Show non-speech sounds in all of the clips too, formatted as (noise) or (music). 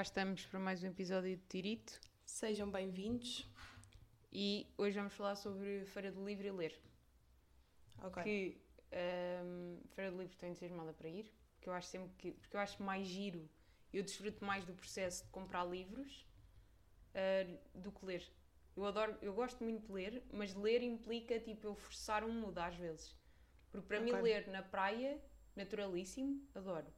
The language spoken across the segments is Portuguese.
cá estamos para mais um episódio de Tirito Sejam bem-vindos. e hoje vamos falar sobre Feira do Livro e ler. Ok. Que hum, Feira do Livro estou entusiasmada para ir, porque eu acho sempre que porque eu acho mais giro, eu desfruto mais do processo de comprar livros ah, do que ler. Eu adoro, eu gosto muito de ler, mas ler implica tipo eu forçar um mudo às vezes. Porque para mim Ok. ler na praia, naturalíssimo, adoro.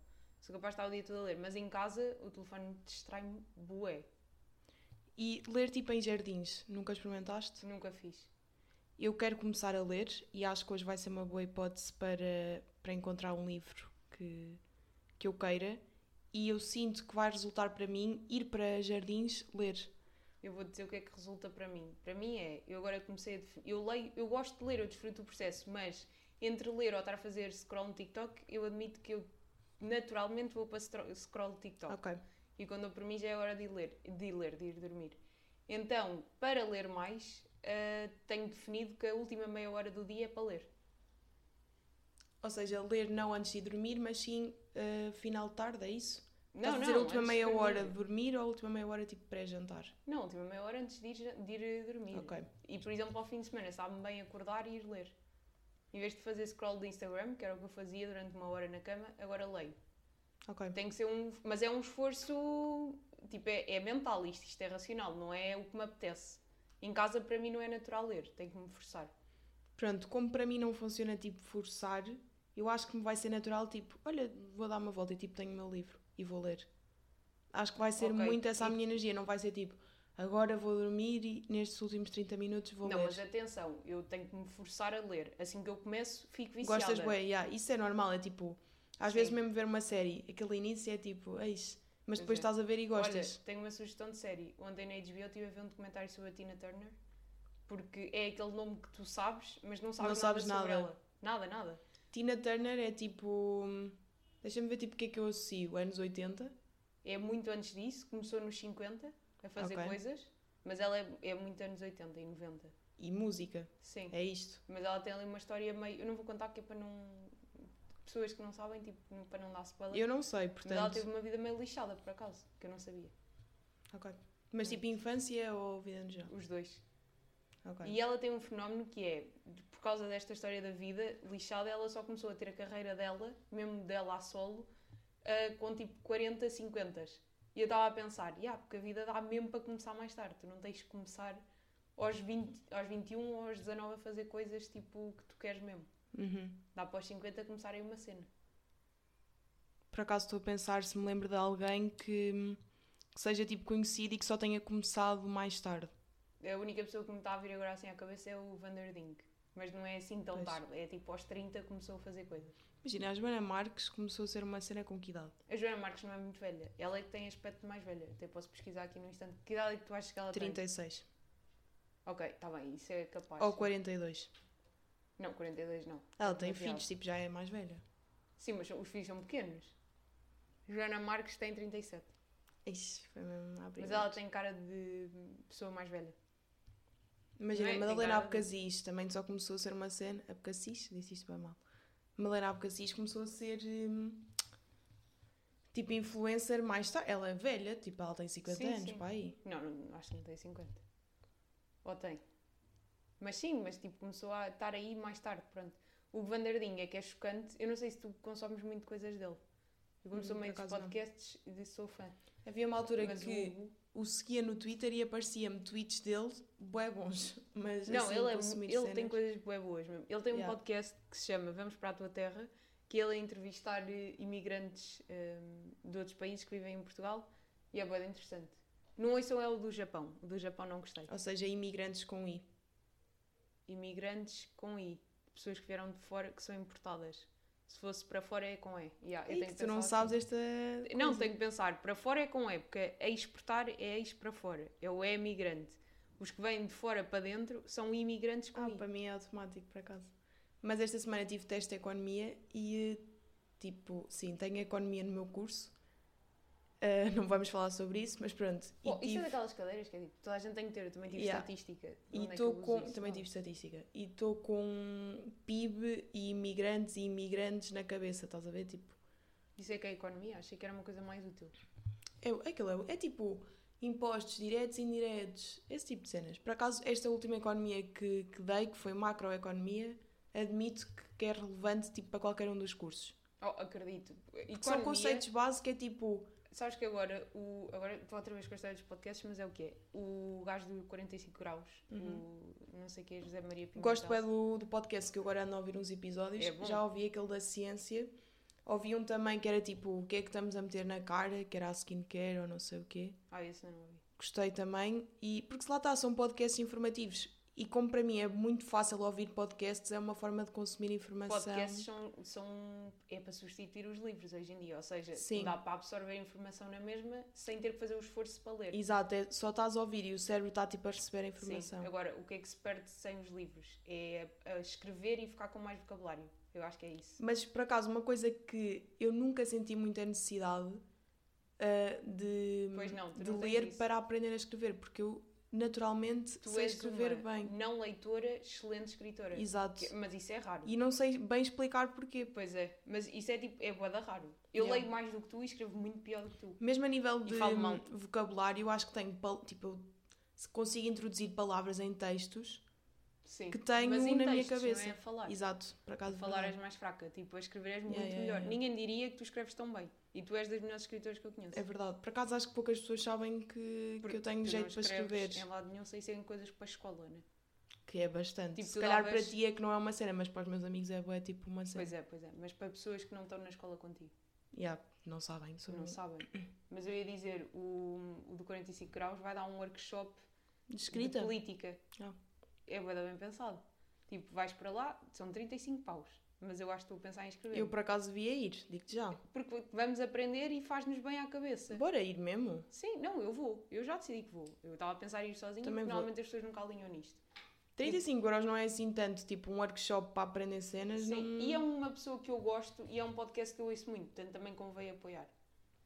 Sou capaz de estar o dia todo a ler, mas em casa o telefone distrai-me bué. E ler tipo em jardins, nunca experimentaste? Nunca fiz. Eu quero começar a ler e acho que hoje vai ser uma boa hipótese para, para encontrar um livro que, que eu queira. E eu sinto que vai resultar para mim ir para jardins ler. Eu vou dizer o que é que resulta para mim. Para mim é, eu agora comecei a eu leio, eu gosto de ler, eu desfruto do processo, mas entre ler ou estar a fazer scroll no TikTok, eu admito que eu naturalmente vou para scroll TikTok. Ok. E quando eu para mim já é hora de ler, de ir, ler, de ir dormir. Então, para ler mais, ah, tenho definido que a última meia hora do dia é para ler. Ou seja, ler não antes de ir dormir, mas sim uh, final de tarde, é isso? Não, Estás a dizer não, a última de meia dormir. hora de dormir ou a última meia hora tipo pré-jantar? Não, a última meia hora antes de ir, de ir dormir. Ok. E, por exemplo, ao fim de semana, sabe-me bem acordar e ir ler. Em vez de fazer scroll do Instagram, que era o que eu fazia durante uma hora na cama, agora leio. Ok. Tem que ser um... Mas é um esforço... Tipo, é, é mental isto, isto é racional, não é o que me apetece. Em casa, para mim, não é natural ler, tenho que me forçar. Pronto, como para mim não funciona tipo forçar, eu acho que me vai ser natural, tipo, olha, vou dar uma volta e tipo tenho o meu livro e vou ler. Acho que vai ser Ok, muito essa a minha energia, não vai ser tipo, agora vou dormir e nestes últimos 30 minutos vou não, ler. mas atenção, eu tenho que me forçar a ler. Assim que eu começo, fico viciada. Gostas bem, yeah, isso é normal, é tipo, às Sim. vezes mesmo ver uma série, aquele início é tipo, eis, mas Pois depois é. estás a ver e gostas. Olha, tenho uma sugestão de série. Ontem na HBO estive a ver um documentário sobre a Tina Turner. Porque é aquele nome que tu sabes, mas não sabes, Não sabes nada sobre nada. ela. Nada, nada. Tina Turner é tipo, deixa-me ver tipo o que é que eu associo, anos 80. É muito antes disso, começou nos 50 a fazer Ok. coisas, mas ela é, é muito anos 80 e 90. E música, Sim. é isto. Mas ela tem ali uma história meio. Eu não vou contar que é para não. Pessoas que não sabem, tipo, para não dar spoiler. Eu não sei, Mas ela portanto. teve uma vida meio lixada, por acaso, que eu não sabia. Ok. Mas tipo infância ou vida no geral? Os dois. Ok. E ela tem um fenómeno que é, por causa desta história da vida lixada, ela só começou a ter a carreira dela, mesmo dela a solo, ah, com tipo 40, 50. E eu estava a pensar, yeah, porque a vida dá mesmo para começar mais tarde. Tu não tens que começar aos, 20, aos 21 ou aos 19 a fazer coisas tipo que tu queres mesmo. Uhum. Dá para aos 50 começarem uma cena. Por acaso estou a pensar se me lembro de alguém que, que seja tipo conhecido e que só tenha começado mais tarde. A única pessoa que me está a vir agora assim à cabeça é o Vanderding. Mas não é assim tão Pois. tarde. É tipo aos 30 começou a fazer coisas. Imagina, a Joana Marques começou a ser uma cena com que idade? A Joana Marques não é muito velha. Ela é que tem aspecto mais velha. Até posso pesquisar aqui no instante. Que idade é que tu achas que ela tem? 36. Ok, está bem. Isso é capaz. Ou 42. Não, 42 não. Ela É tem filhos, tipo, já é mais velha. Sim, mas os filhos são pequenos. Joana Marques tem 37. Ixi, foi mesmo a abrir. Mas ela tem cara de pessoa mais velha. Imagina, é? Madalena cara de- Abcasis também só começou a ser uma cena. Abcasis? Disse isto bem mal. Madalena Abcasis começou a ser. hum, tipo, influencer mais tarde. Ela é velha, tipo, ela tem 50 Sim, anos, sim. pá aí. Não, não, acho que não tem 50. Ou tem. Mas sim, mas tipo, começou a estar aí mais tarde, pronto. O Vanderding é que é chocante. Eu não sei se tu consomes muito coisas dele. Eu começou Hum, meio dos acaso não. podcasts e disse sou fã. Havia uma altura Mas que o- o seguia no Twitter e aparecia-me tweets dele bué bons. (laughs) Mas Não, assim, ele, é, ele tem coisas bué boas mesmo. Ele tem um Yeah. podcast que se chama Vamos para a Tua Terra, que ele é entrevistar eh, imigrantes eh, de outros países que vivem em Portugal e é bué interessante. Não ouçam é o do Japão. O do Japão não gostei. Ou seja, imigrantes com I. Imigrantes com I. Pessoas que vieram de fora que são importadas. Se fosse para fora é com E. Yeah, eu E tenho que tu não pensar sabes assim. esta. Não, coisa. tenho que pensar. Para fora é com E, porque a exportar é ex para fora. É o E migrante. Os que vêm de fora para dentro são imigrantes com Ah, I. para mim é automático, por acaso. Mas esta semana tive teste de economia e, tipo, sim, tenho economia no meu curso. Ah, não vamos falar sobre isso, mas pronto. E Oh, Isso tive- é daquelas cadeiras que é tipo, toda a gente tem que ter. Eu também tive Yeah. estatística. E é com. isso? Também Não. tive estatística. E estou com PIB e imigrantes e imigrantes na cabeça, estás a ver? Tipo, Isso é que é economia? Achei que era uma coisa mais útil. É, aquilo é, é tipo impostos diretos e indiretos, esse tipo de cenas. Por acaso, esta última economia que, que dei, que foi macroeconomia, admito que, que é relevante tipo, para qualquer um dos cursos. Oh, acredito. Porque são conceitos básicos, é tipo. Sabes que agora, o, agora estou outra vez com a história dos podcasts, mas é o quê? O gajo do 45 graus, Uhum. o não sei o que é, José Maria Pimentel. Gosto bem do, do podcast que eu agora ando a ouvir uns episódios. É. Já ouvi aquele da ciência. Ouvi um também que era tipo o que é que estamos a meter na cara, que era a skincare ou não sei o quê. Ah, esse não ouvi. Gostei também. E porque se lá está, são podcasts informativos. E como para mim é muito fácil ouvir podcasts, é uma forma de consumir informação. Podcasts são, são. é para substituir os livros hoje em dia, ou seja, Sim. dá para absorver a informação na mesma sem ter que fazer o esforço para ler. Exato, é, só estás a ouvir e o cérebro está tipo a receber a informação. Sim. Agora, o que é que se perde sem os livros? É a escrever e ficar com mais vocabulário. Eu acho que é isso. Mas por acaso, uma coisa que eu nunca senti muita necessidade ah, de, não, de ler para aprender a escrever, porque eu naturalmente Tu sei és escrever bem. não leitora, excelente escritora. Exato. Que- Mas isso é raro. E não sei bem explicar porquê. Pois é, mas isso é tipo, é boada raro. Eu Yeah. leio mais do que tu e escrevo muito pior do que tu. Mesmo a nível de vocabulário, eu acho que tenho, tipo, eu se consigo introduzir palavras em textos Sim. que tenho na minha textos, cabeça. Não é falar. Exato, por acaso. Falar és mais fraca, tipo, a escrever és muito Yeah, melhor. yeah. Ninguém diria que tu escreves tão bem. E tu és das melhores escritoras que eu conheço. É verdade. Por acaso acho que poucas pessoas sabem que, que eu tenho jeito para escrever. Em lado nenhum sem serem coisas para a escola, né? Que é bastante. Tipo, Se calhar davas- para ti é que não é uma cena, mas para os meus amigos é, bué, tipo uma cena. Pois é, pois é. Mas para pessoas que não estão na escola contigo, Yeah, não sabem. Sobre... não sabem. Mas eu ia dizer, o, o do 45 graus vai dar um workshop De escrita? de política. Ah. É da bem pensado. Tipo, vais para lá, são 35 paus. Mas eu acho que estou a pensar em escrever. Eu por acaso devia ir, digo-te já. Porque vamos aprender e faz-nos bem à cabeça. Bora ir mesmo. Sim, não, eu vou. Eu já decidi que vou. Eu estava a pensar em ir sozinha, Também porque vou. normalmente as pessoas nunca alinham nisto. 35 euros não é assim tanto, tipo um workshop para aprender cenas. Sim, não... e é uma pessoa que eu gosto e é um podcast que eu ouço muito, portanto também convém apoiar.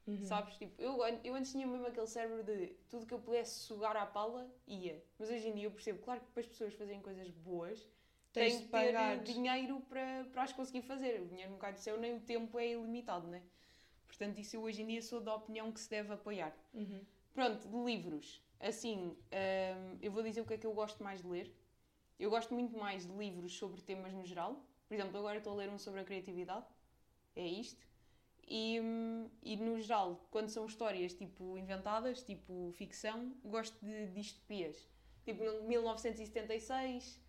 Uhum. Sabes? Tipo, eu, eu antes tinha mesmo aquele cérebro de tudo que eu pudesse sugar à pala, ia. Mas hoje em dia eu percebo, claro que para as pessoas fazerem coisas boas, Tens de que ter dinheiro para, para as conseguir fazer. O dinheiro do céu, nem o tempo é ilimitado, né? Portanto, isso eu hoje em dia sou da opinião que se deve apoiar. Uhum. Pronto, de livros. Assim, hum, eu vou dizer o que é que eu gosto mais de ler. Eu gosto muito mais de livros sobre temas no geral. Por exemplo, agora estou a ler um sobre a criatividade. É isto. E, e no geral, quando são histórias tipo inventadas, tipo ficção, gosto de distopias. Tipo no 1976,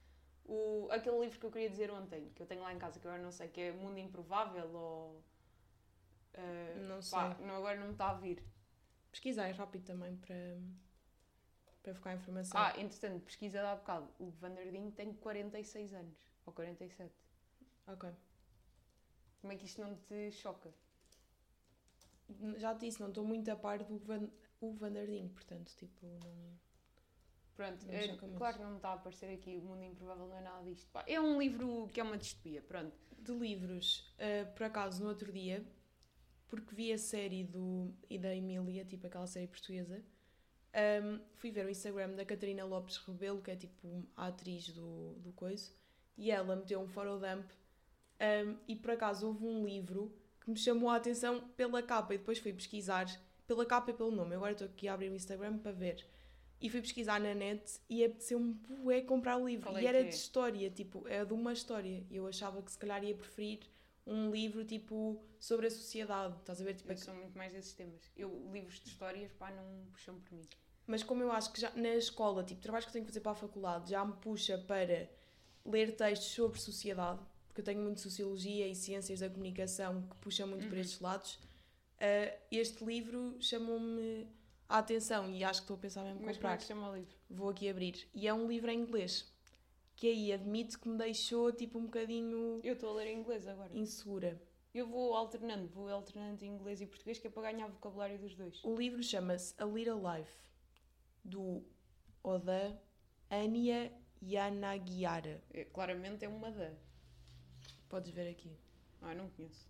o, aquele livro que eu queria dizer ontem, que eu tenho lá em casa, que agora não sei, que é Mundo Improvável ou. ah, Não pá, sei. não, agora não me está a vir. Pesquisar rápido também para, para ficar a informação. Ah, entretanto, pesquisa há bocado. O Vanderding tem 46 anos. Ou 47. Ok. Como é que isto não te choca? Já te disse, não estou muito a par do Van, o Vanderding, portanto, tipo, não. Pronto, Não é, claro que não me está a aparecer aqui. O Mundo Improvável não é nada disto. Pá, é um livro que é uma distopia. Pronto. De livros, ah, por acaso, no outro dia, porque vi a série do, e da Emília, tipo aquela série portuguesa, ahm, fui ver o Instagram da Catarina Lopes Rebelo, que é tipo a atriz do, do Coiso, e ela meteu um forodump ahm, e por acaso houve um livro que me chamou a atenção pela capa e depois fui pesquisar pela capa e pelo nome. Agora estou aqui a abrir o Instagram para ver. E fui pesquisar na net e apeteceu-me bué comprar o livro. Qual é e era que é? de história, tipo, é de uma história. E eu achava que se calhar ia preferir um livro tipo sobre a sociedade, estás a ver? Tipo, Eu sou muito mais desses temas. Eu, livros de histórias, pá, não puxam por mim. Mas como eu acho que já na escola, tipo, trabalhos que eu tenho que fazer para a faculdade, já me puxa para ler textos sobre sociedade, porque eu tenho muito sociologia e ciências da comunicação que puxam muito para Uhum. estes lados. ah, este livro chamou-me a atenção e acho que estou a pensar mesmo Mas como é comprar. que chama o livro? Vou aqui abrir. E é um livro em inglês, que aí admito que me deixou tipo um bocadinho Eu estou a ler em inglês agora. insegura. Eu vou alternando, vou alternando em inglês e português, que é para ganhar vocabulário dos dois. O livro chama-se A Little Life, do Oda Anya Yanagiara. É, claramente é uma da. Podes ver aqui. Ah, não conheço.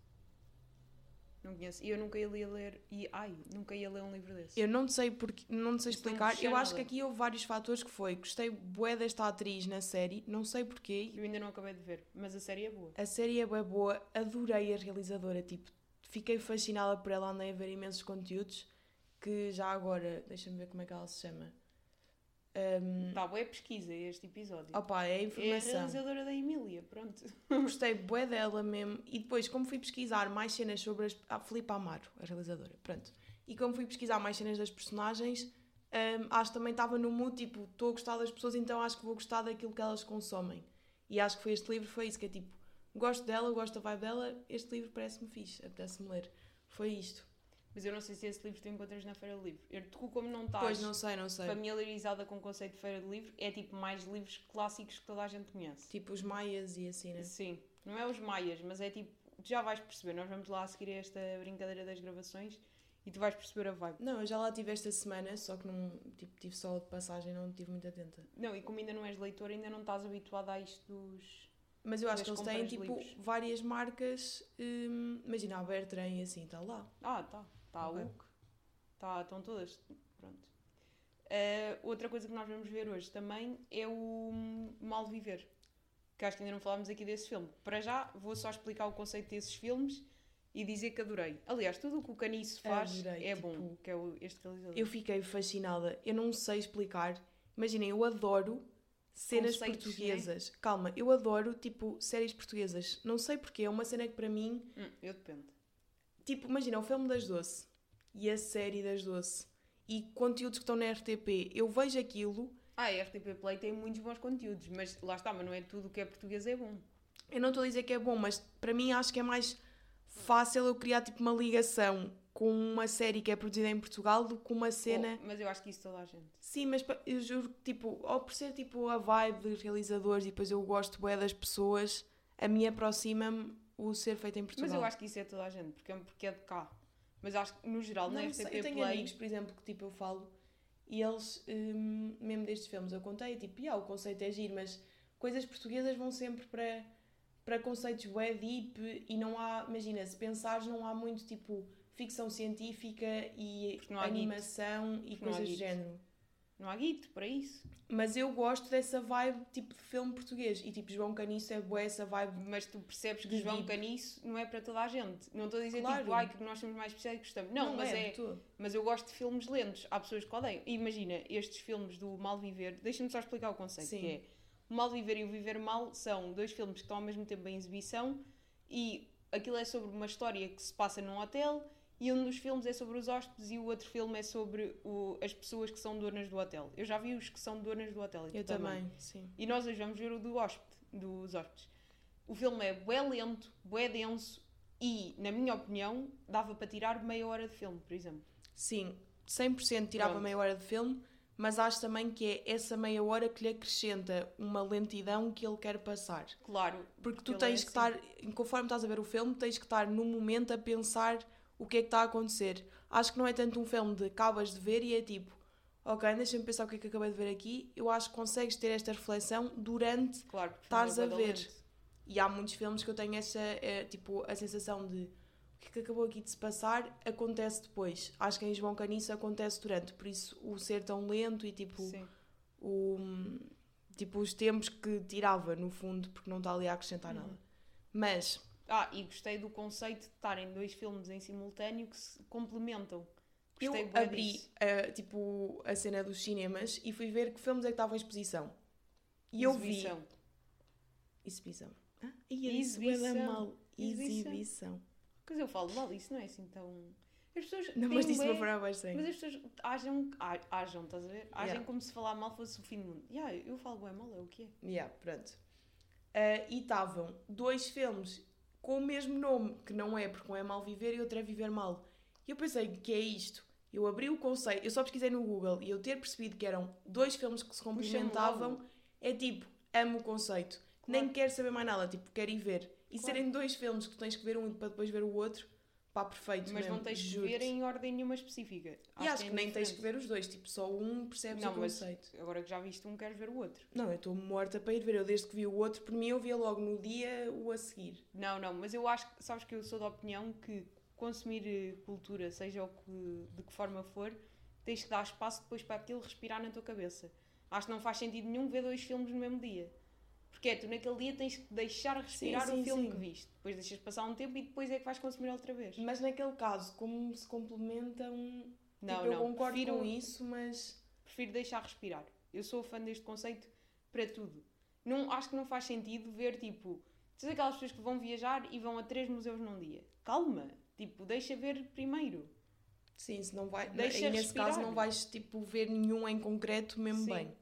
Não conheço. E eu nunca ia ler. E, ai, nunca ia ler um livro desse. Eu não sei porque, não sei Isso não explicar. puxa Eu acho que aqui houve vários fatores que foi. Gostei bué desta atriz na série, não sei porquê. Eu ainda não acabei de ver, mas a série é boa. A série é bué boa, adorei a realizadora, tipo, fiquei fascinada por ela, andei a ver imensos conteúdos que já agora, deixa-me ver como é que ela se chama. Um, Tá, boa pesquisa este episódio. opa, é a é a informação. realizadora da Emília, pronto. Gostei bué dela mesmo. E depois, como fui pesquisar mais cenas sobre as... A Filipe Amaro, a realizadora, pronto. E como fui pesquisar mais cenas das personagens, hum, acho que também estava no mood, tipo, estou a gostar das pessoas, então acho que vou gostar daquilo que elas consomem. E acho que foi este livro, foi isso, que é tipo, gosto dela, gosto da vibe dela, este livro parece-me fixe, apetece-me ler. Foi isto. Mas eu não sei se esse livro tu encontras na Feira do Livro. Eu, tu, como não estás Pois, não sei, não sei. familiarizada com o conceito de Feira do Livro, é tipo mais livros clássicos que toda a gente conhece. Tipo, os maias e assim, né? Sim, não é os maias, mas é tipo, tu já vais perceber. Nós vamos lá a seguir esta brincadeira das gravações e tu vais perceber a vibe. Não, eu já lá tive esta semana, só que não, tipo, tive só de passagem, não estive muito atenta. Não, e como ainda não és leitor, ainda não estás habituada a isto dos. Mas eu acho que eles têm, tipo, livros. várias marcas, hum, imagina, a Bertrand e assim, está lá. Ah, tá. Está a. Tá, estão todas. Pronto. Eh, outra coisa que nós vamos ver hoje também é o hum, Mal Viver. Que acho que ainda não falámos aqui desse filme. Para já, vou só explicar o conceito desses filmes e dizer que adorei. Aliás, tudo o que o Caniço faz Adorei, é tipo, bom, que é o- este realizador. Eu fiquei fascinada, eu não sei explicar. Imaginem, eu adoro cenas Conceitos, né? portuguesas. Calma, eu adoro, tipo, séries portuguesas. Não sei porquê, é uma cena que para mim, Hum, eu dependo. tipo, imagina, o filme das Doce e a série das Doce e conteúdos que estão na RTP, eu vejo aquilo, Ah, a RTP Play tem muitos bons conteúdos, mas lá está, mas não é tudo o que é português é bom. eu não estou a dizer que é bom, mas para mim acho que é mais fácil eu criar, tipo, uma ligação com uma série que é produzida em Portugal do que uma cena... Oh, mas eu acho que isso toda a gente. Sim, mas eu juro que, tipo, ou por ser tipo a vibe dos realizadores e depois eu gosto bué das pessoas, a mim aproxima-me o ser feito em Portugal. Mas eu acho que isso é toda a gente, porque é, porque é de cá. Mas acho que no geral, na não RTP sei, eu tenho Play. amigos, por exemplo, que tipo eu falo e eles, hum, mesmo destes filmes, eu contei, tipo, yeah, o conceito é giro, mas coisas portuguesas vão sempre para, para conceitos bué deep e não há, imagina, se pensares, não há muito tipo ficção científica e animação e coisas do género. Não há guito para isso. Mas eu gosto dessa vibe tipo de filme português. E tipo, João Caniço é bué essa vibe. Mas tu percebes que João deep. Caniço não é para toda a gente. Não estou a dizer Claro. tipo, ai, que nós somos mais especiais e gostamos. Não, mas é. todo. Mas eu gosto de filmes lentos. Há pessoas que odeiam. Imagina, estes filmes do Mal Viver, deixa-me só explicar o conceito, Sim. que é o Mal Viver e o Viver Mal são dois filmes que estão ao mesmo tempo em exibição e aquilo é sobre uma história que se passa num hotel e um dos filmes é sobre os hóspedes e o outro filme é sobre o- as pessoas que são donas do hotel. Eu já vi os que são donas do hotel. e tu Eu também, sim. E nós hoje vamos ver o do hóspede, dos hóspedes. O filme é bué lento, bué denso e, na minha opinião, dava para tirar meia hora de filme, por exemplo. Sim, 100% tirava Pronto. meia hora de filme, mas acho também que é essa meia hora que lhe acrescenta uma lentidão que ele quer passar. Claro, Porque tu ele tens é que estar, conforme estás a ver o filme, tens que estar no momento a pensar o que é que está a acontecer. Acho que não é tanto um filme de acabas de ver e é tipo, ok, deixa-me pensar o que é que acabei de ver aqui. Eu acho que consegues ter esta reflexão durante claro. Estás é a ver. E há muitos filmes que eu tenho essa, eh, tipo, a sensação de o que é que acabou aqui de se passar acontece depois. Acho que em João Caniço acontece durante, por isso o ser tão lento e tipo, Sim. o, tipo os tempos que tirava no fundo, porque não está ali a acrescentar Uhum. nada. Mas, Ah, e gostei do conceito de estarem dois filmes em simultâneo que se complementam. eu Gostei bué abri disso. eh, tipo, a cena dos cinemas e fui ver que filmes é que estavam em exposição. E eu vi. Exibição. Exibição. Ah, isso Exibição. mal. Exibição. Exibição. Mas eu falo mal, isso não é assim tão. As pessoas. Não, mas disse de bué- uma forma bastante. Mas as pessoas agem, a- agem estás a ver? Agem Yeah. como se falar mal fosse o fim do mundo. Yeah, eu falo bem mal, é o que é. Yeah, pronto. Ah, e estavam dois filmes com o mesmo nome, que não é, porque um é Mal Viver e outro é Viver Mal. E eu pensei, que é isto? Eu abri o conceito, eu só pesquisei no Google e eu ter percebido que eram dois filmes que se complementavam, é tipo, amo o conceito. Claro. Nem quero saber mais nada, tipo, quero ir ver. E Claro. serem dois filmes que tu tens que ver um para depois ver o outro, pá, perfeito Mas mesmo, não tens que ver em ordem nenhuma específica. E acho que é nem tens que ver os dois, tipo, só um percebes Não, o mas conceito. agora que já viste um, queres ver o outro. Não, eu estou morta para ir ver. Eu desde que vi o outro, por mim eu via logo no dia o a seguir. Não, não, mas eu acho que, sabes que eu sou da opinião que consumir eh, cultura, seja o que, de que forma for, tens que dar espaço depois para aquilo respirar na tua cabeça. Acho que não faz sentido nenhum ver dois filmes no mesmo dia. Porque é, tu naquele dia tens que deixar respirar sim, o filme sim. que viste. Depois deixas passar um tempo e depois é que vais consumir outra vez. Mas naquele caso, como se complementam, Não, tipo, eu não. concordo prefiro, com isso, mas. prefiro deixar respirar. Eu sou fã deste conceito para tudo. Não, acho que não faz sentido ver, tipo, todas aquelas pessoas que vão viajar e vão a três museus num dia. Calma. Tipo, deixa ver primeiro. Sim, se não vai. Deixa nesse respirar. caso não vais tipo, ver nenhum em concreto mesmo Sim. bem.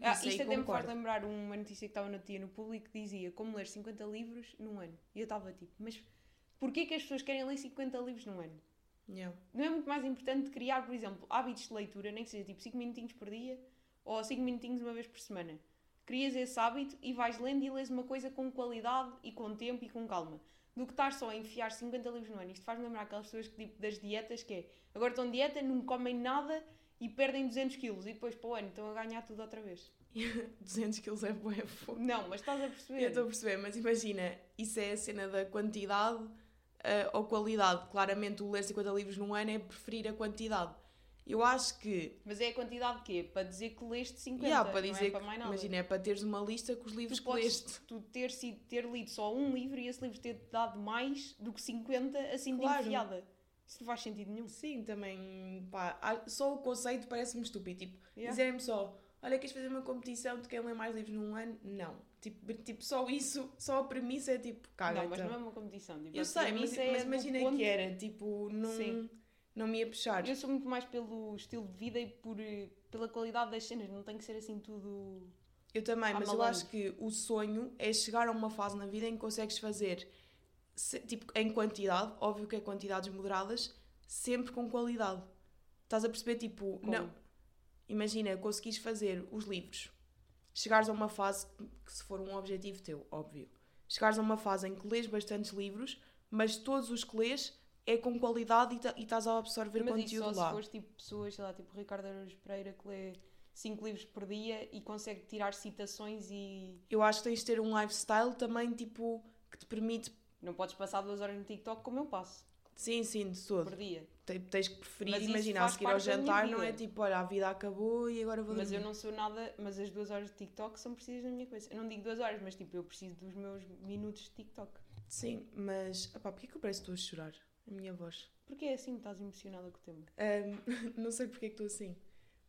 Ah, Isso isto até me faz lembrar uma notícia que estava no dia no público que dizia como ler 50 livros num ano. E eu estava tipo, mas porquê que as pessoas querem ler 50 livros num ano? Yeah. Não é muito mais importante criar, por exemplo, hábitos de leitura, nem que seja tipo 5 minutinhos por dia ou 5 minutinhos uma vez por semana. Crias esse hábito e vais lendo e lês uma coisa com qualidade e com tempo e com calma. Do que estar só a enfiar 50 livros no ano. Isto faz-me lembrar aquelas pessoas que, tipo, das dietas que é agora estão dieta, não comem nada e perdem 200 quilos e depois para o ano estão a ganhar tudo outra vez. (laughs) 200 quilos é bué fogo. Não, mas estás a Eu perceber? estou a perceber, mas imagina, isso é a cena da quantidade eh, ou qualidade. Claramente, o ler 50 livros num ano é preferir a quantidade. Eu acho que. Mas é a quantidade de quê? Para dizer que leste 50, Yeah, para não dizer é para que, mais nada. imagina, é para teres uma lista com os livros tu que leste. tu ter, ter lido só um livro e esse livro ter dado mais do que 50 assim Claro. de enfiada. Isso não faz sentido nenhum. Sim, também. Pá, só o conceito parece-me estúpido. Tipo, Yeah. dizerem-me só: olha, queres fazer uma competição de quem lê mais livros num ano? Não. Tipo, tipo só isso, só a premissa é tipo, caga. não, mas então. não é uma competição. Tipo, Eu sei, mas, é mas ponto- que era, tipo, não, Sim. não me ia puxar. Eu sou muito mais pelo estilo de vida e por, eh, pela qualidade das cenas. Não tem que ser assim tudo. Eu também, mas eu malandro. acho que o sonho é chegar a uma fase na vida em que consegues fazer, se- tipo, em quantidade, óbvio que é quantidades moderadas, sempre com qualidade. Estás a perceber, tipo, Como? não. Imagina, conseguires fazer os livros, chegares a uma fase que, se for um objetivo teu, óbvio, chegares a uma fase em que lês bastantes livros, mas todos os que lês é com qualidade e estás a absorver mas isso conteúdo só lá. se fores tipo pessoas, sei lá, tipo Ricardo Araújo Pereira que lê 5 livros por dia e consegue tirar citações e. Eu acho que tens de ter um lifestyle também, tipo, que te permite. Não podes passar duas horas no TikTok como eu passo Sim, sim, de todo. por dia. Te- Tens que preferir, Mas isso imagina, a seguir ao jantar, não é tipo, olha, a vida acabou e agora vou Mas eu não sou nada. Mas as duas horas de TikTok são precisas na minha cabeça. Eu não digo duas horas, mas tipo, eu preciso dos meus minutos de TikTok. Sim, mas, opá, porquê que eu parece que estou a chorar? A minha voz. Porque é assim estás emocionada com o tema. Ahm, (laughs) não sei porque é que estou assim.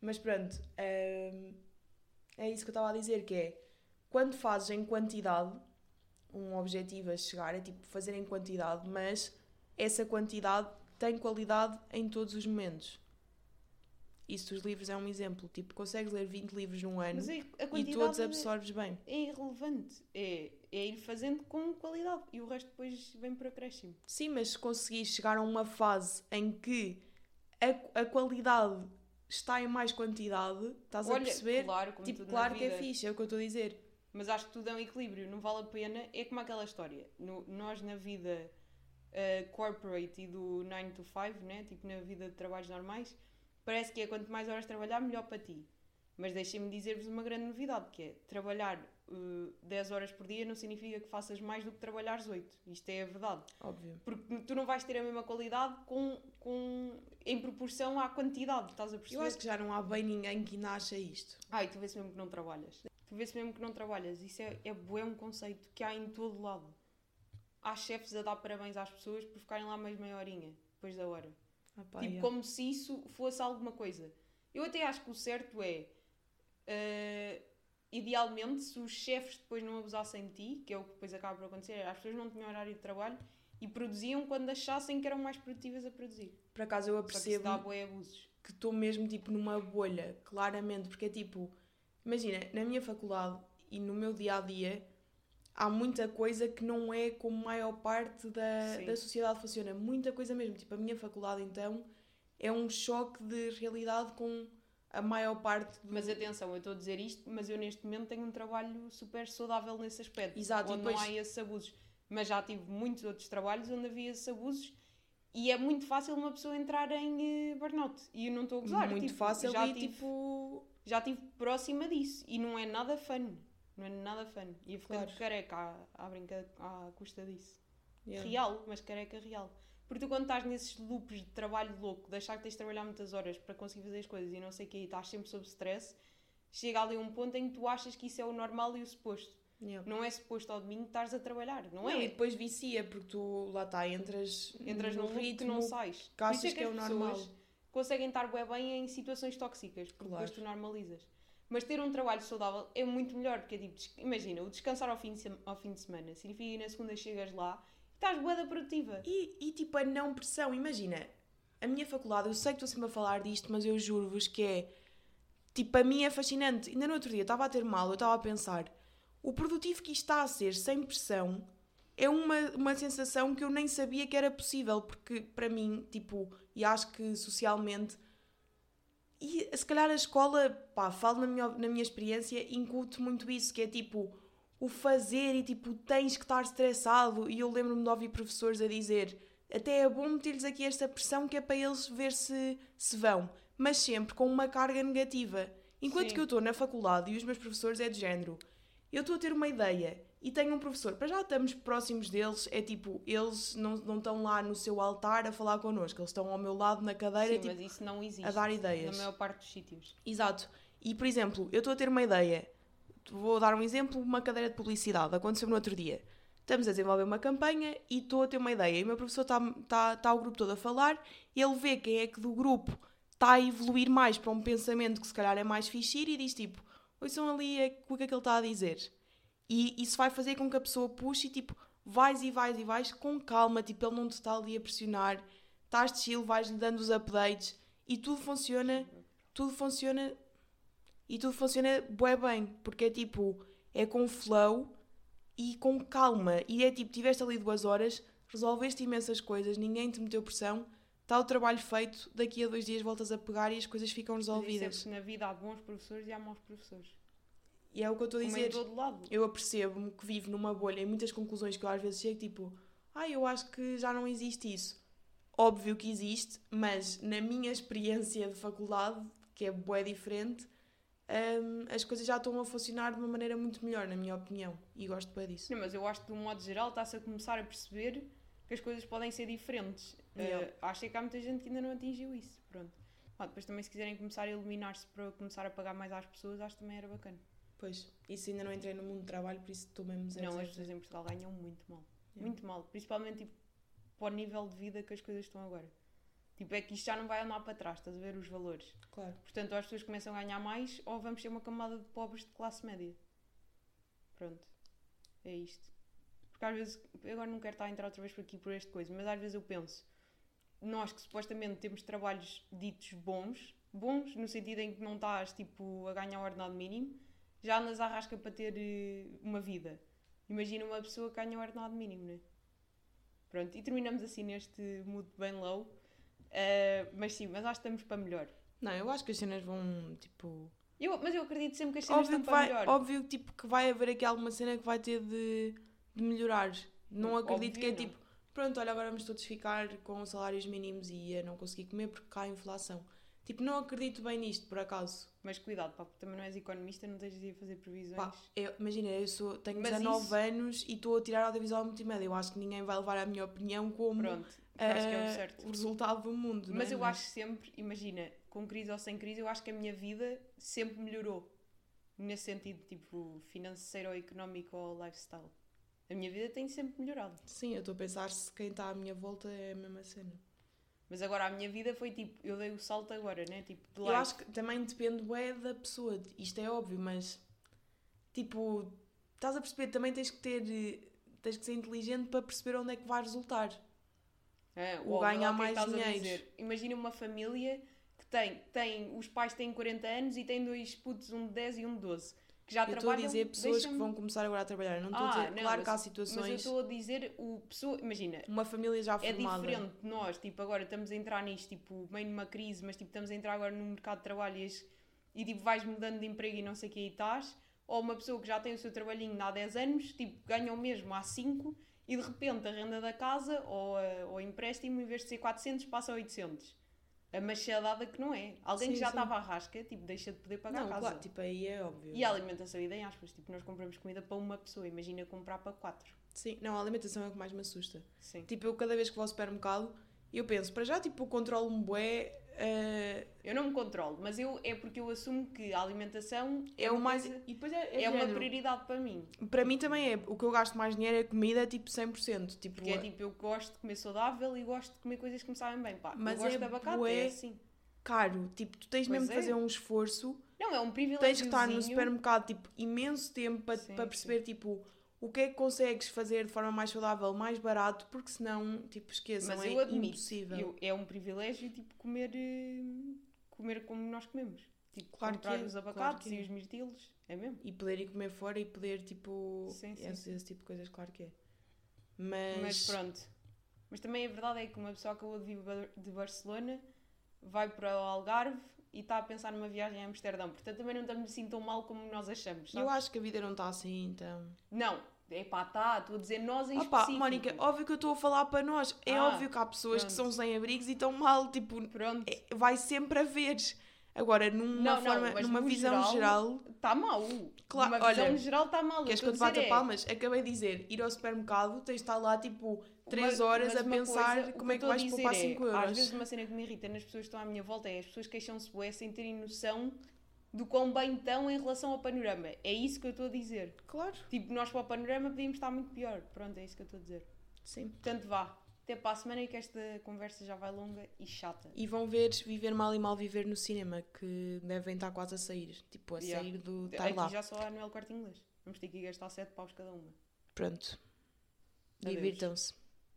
Mas pronto, ahm, é isso que eu estava a dizer, que é, quando fazes em quantidade, um objetivo a chegar é tipo fazer em quantidade, mas essa quantidade tem qualidade em todos os momentos. Isso dos livros é um exemplo. Tipo, consegues ler 20 livros num ano é- a e todos é- absorves bem. é irrelevante. É, é ir fazendo com qualidade. E o resto depois vem por acréscimo. Sim, mas se conseguires chegar a uma fase em que a, a qualidade está em mais quantidade, estás a Olha, perceber? claro, como tipo, claro que é vida. fixe, é o que eu estou a dizer. Mas acho que tudo é um equilíbrio. Não vale a pena. É como aquela história. No- nós na vida eh, corporate e do 9 to 5, né? tipo na vida de trabalhos normais, parece que é quanto mais horas trabalhar, melhor para ti. Mas deixem-me dizer-vos uma grande novidade, que é trabalhar eh, 10 horas por dia não significa que faças mais do que trabalhares 8. Isto é a verdade. Óbvio. Porque tu não vais ter a mesma qualidade com, com, em proporção à quantidade, estás a perceber? Eu acho que já não há bem ninguém que acha isto. Ai, tu vês mesmo que não trabalhas. Tu vês mesmo que não trabalhas. Isso é, é bué um conceito que há em todo lado. Há chefes a dar parabéns às pessoas por ficarem lá mais meia horinha, depois da hora. Ah, pá, tipo, yeah. como se isso fosse alguma coisa. Eu até acho que o certo é... eh, idealmente, se os chefes depois não abusassem de ti, que é o que depois acaba por acontecer, as pessoas não tinham horário de trabalho e produziam quando achassem que eram mais produtivas a produzir. Por acaso eu apercebo que estou mesmo tipo numa bolha, claramente, porque é tipo, imagina, na minha faculdade e no meu dia a dia há muita coisa que não é como a maior parte da, Sim. da sociedade funciona. Muita coisa mesmo. Tipo, a minha faculdade então é um choque de realidade com a maior parte do... Mas atenção, eu estou a dizer isto, mas eu neste momento tenho um trabalho super saudável nesse aspecto. Exato, onde depois- não há esses abusos. Mas já tive muitos outros trabalhos onde havia esses abusos e é muito fácil uma pessoa entrar em eh, burnout. E eu não estou a gozar. muito tipo, fácil já e tive, tipo... já estive próxima disso e não é nada fun. Não é nada fun. E eu ficando Claro. careca à, à, brinca, à custa disso. yeah. Real, mas careca real. Porque tu quando estás nesses loops de trabalho louco, de achar que tens de trabalhar muitas horas para conseguir fazer as coisas e não sei o que, e estás sempre sob stress, chega ali um ponto em que tu achas que isso é o normal e o suposto. Yeah. Não é suposto ao domingo estares a trabalhar, não, Não, é? e depois vicia, porque tu lá está, entras, Entras num que ritmo não sais. que Por isso achas que é o normal. pessoas conseguem estar bué bem em situações tóxicas, porque Claro. depois tu normalizas. Mas ter um trabalho saudável é muito melhor, porque é tipo, imagina, o descansar ao fim de, ao fim de semana significa que na segunda chegas lá e estás bué da produtiva. E, e tipo a não pressão, imagina, a minha faculdade, eu sei que estou sempre a falar disto, mas eu juro-vos que é tipo, a mim é fascinante. Ainda no outro dia estava a ter mal, eu estava a pensar, o produtivo que isto está a ser sem pressão é uma, uma sensação que eu nem sabia que era possível, porque para mim, tipo, e acho que socialmente, e se calhar a escola, pá, falo na minha, na minha experiência, incute muito isso, que é tipo o fazer e tipo tens que estar estressado. E eu lembro-me de ouvir professores a dizer até é bom meter-lhes aqui esta pressão que é para eles ver se, se vão, mas sempre com uma carga negativa. Enquanto Sim. que eu estou na faculdade e os meus professores é de género, eu estou a ter uma ideia e tenho um professor, para já estamos próximos deles, é tipo, eles não, não estão lá no seu altar a falar connosco, eles estão ao meu lado na cadeira Sim, tipo, mas isso não existe a dar ideias. na maior parte dos sítios. Exato. E, por exemplo, eu estou a ter uma ideia. Vou dar um exemplo, uma cadeira de publicidade. Aconteceu no outro dia. Estamos a desenvolver uma campanha e estou a ter uma ideia. E o meu professor está tá, tá o grupo todo a falar ele vê quem é que do grupo está a evoluir mais para um pensamento que se calhar é mais fixe ir e diz tipo, ouçam ali é- o que é que ele está a dizer. E isso vai fazer com que a pessoa puxe e tipo, vais e vais e vais com calma, tipo, ele não te está ali a pressionar, estás de chill, vais-lhe dando os updates e tudo funciona, tudo funciona e tudo funciona bué bem, porque é tipo, é com flow e com calma. E é tipo, tiveste ali duas horas, resolveste imensas coisas, ninguém te meteu pressão, está o trabalho feito, daqui a dois dias voltas a pegar e as coisas ficam Mas é resolvidas. na vida há bons professores e há maus professores. E é o que eu estou a dizer. todo lado. Eu apercebo-me que vivo numa bolha e muitas conclusões que eu às vezes chego, tipo, ah, eu acho que já não existe isso. Óbvio que existe, mas na minha experiência de faculdade, que é bué diferente, hum, as coisas já estão a funcionar de uma maneira muito melhor, na minha opinião. E gosto bem disso. Não, mas eu acho que de um modo geral está-se a começar a perceber que as coisas podem ser diferentes. Yeah. Eh, acho que há muita gente que ainda não atingiu isso. Pronto. Ah, depois também se quiserem começar a iluminar-se para começar a pagar mais às pessoas, acho que também era bacana. Pois, isso ainda não entrei no mundo do trabalho, por isso estou mesmo zero, não, as pessoas em Portugal ganham muito mal. Yeah. Muito mal. Principalmente tipo, para o nível de vida que as coisas estão agora. Tipo, é que isto já não vai andar para trás, estás a ver os valores. Claro. Portanto, ou as pessoas começam a ganhar mais ou vamos ter uma camada de pobres de classe média. Pronto. É isto. Porque às vezes, eu agora não quero estar a entrar outra vez por aqui por este coisa, mas às vezes eu penso, nós que supostamente temos trabalhos ditos bons, bons no sentido em que não estás tipo a ganhar o ordenado mínimo, já andas à rasca para ter eh, uma vida. Imagina uma pessoa que ganha o ordenado mínimo, não é? Pronto, e terminamos assim neste mood bem low. Eh, mas sim, mas acho que estamos para melhor. Não, eu acho que as cenas vão, tipo... Eu, mas eu acredito sempre que as cenas Óbvio estão para vai, melhor. óbvio tipo, que vai haver aqui alguma cena que vai ter de, de melhorar. Não acredito Óbvio que é não. tipo, pronto, olha, agora vamos todos ficar com salários mínimos e a não conseguir comer porque cá há inflação. Tipo, não acredito bem nisto, por acaso. Mas cuidado, pá, porque também não és economista, não tens de fazer previsões. Pá, eu, imagina, eu sou, tenho Mas 19 isso- anos e estou a tirar audiovisual multimédia. Eu acho que ninguém vai levar a minha opinião como Pronto, é o eh, o resultado do mundo. não Mas é? eu acho sempre, imagina, com crise ou sem crise, eu acho que a minha vida sempre melhorou. Nesse sentido, tipo, financeiro ou económico ou lifestyle. A minha vida tem sempre melhorado. Sim, eu estou a pensar se quem está à minha volta é a mesma cena. Mas agora a minha vida foi tipo, eu dei o salto agora, né? Tipo, de Eu acho que também depende bué da pessoa. Isto é óbvio, mas tipo, estás a perceber, também tens que ter tens que ser inteligente para perceber onde é que vai resultar. É, o ganhar é mais dinheiro. Imagina uma família que tem, tem, os pais têm 40 anos e têm dois putos, um de 10 e um de 12, que já eu estou a trabalham. dizer pessoas que vão começar agora a trabalhar. Não estou Ah, a dizer, não, claro que há Mas eu situações, estou a dizer, o pessoa, imagina, uma família já é formada. diferente de nós, tipo, agora estamos a entrar nisto, tipo, meio numa crise, mas tipo, estamos a entrar agora no mercado de trabalho e, e tipo, vais mudando de emprego e não sei o que aí estás, ou uma pessoa que já tem o seu trabalhinho há 10 anos, tipo, ganha o mesmo há 5 e de repente a renda da casa ou a- ou o empréstimo, em vez de ser 400, passa a 800. A machadada que não é. Alguém Sim, que já sim. estava à rasca, tipo, deixa de poder pagar Não, a casa. claro, tipo, aí é óbvio. E a alimentação, idem aspas, tipo, nós compramos comida para uma pessoa, imagina comprar para quatro. Sim, não, a alimentação é o que mais me assusta. Sim. Tipo, eu cada vez que vou ao supermercado, eu penso, para já, tipo, eu controlo-me bué, eh, Eu não me controlo, mas eu, é porque eu assumo que a alimentação é, o uma mais... coisa- E depois é, é, é uma prioridade para mim. Para mim também é. O que eu gasto mais dinheiro é comida, tipo 100%. Tipo, Porque é tipo, eu gosto de comer saudável e gosto de comer coisas que me sabem bem. Pá, Mas eu gosto é de abacate, é assim. caro. Tipo, tu tens Pois mesmo de é. fazer um esforço. Não, é um privilégio. Tens que estar no supermercado, tipo, imenso tempo para, Sim, para perceber, tipo, o que é que consegues fazer de forma mais saudável, mais barato, porque senão, tipo, esqueçam, Mas é eu admito, impossível. eu- é um privilégio, tipo, comer, eh, comer como nós comemos. Tipo, Claro que comprar é, os claro abacates que e é. os mirtilos. É mesmo. E poder ir comer fora e poder, tipo, Sim, sim, esse, sim. esse tipo de coisas, claro que é. Mas, Mas pronto. Mas também a verdade é que uma pessoa acabou de vir de Barcelona, vai para o Algarve e está a pensar numa viagem a Amsterdão. Portanto, também não estamos assim tão mal como nós achamos. eu sabes? acho que a vida não está assim, então... Não, é pá, tá, estou a dizer nós em Opa, específico. Mónica, óbvio que eu estou a falar para nós. É Ah, óbvio que há pessoas que pronto. são sem abrigos e estão mal, tipo, Pronto, é- vai sempre haver. Agora, numa, Não, não, forma, mas numa visão geral, está mal. Claro, Numa visão olha, geral está mal. queres que eu te bata é, palmas? Acabei de dizer, ir ao supermercado, tens de estar lá tipo 3 Mas- horas a pensar coisa, como é que vais poupar é, 5 Às euros. vezes uma cena que me irrita nas pessoas que estão à minha volta é as pessoas queixam-se bué sem terem noção do quão bem estão em relação ao panorama. É isso que eu estou a dizer. Claro, Tipo, nós para o panorama podíamos estar muito pior. Pronto, é isso que eu estou a dizer. sim. Portanto, vá. Até para a semana e que esta conversa já vai longa e chata. E vão ver Viver Mal e Mal Viver no cinema, que devem estar quase a sair. Tipo, a Yeah. sair do. Está Aqui lá. já só há Noel Corte Inglês. Vamos ter que gastar 7 paus cada uma. Pronto. Divirtam-se.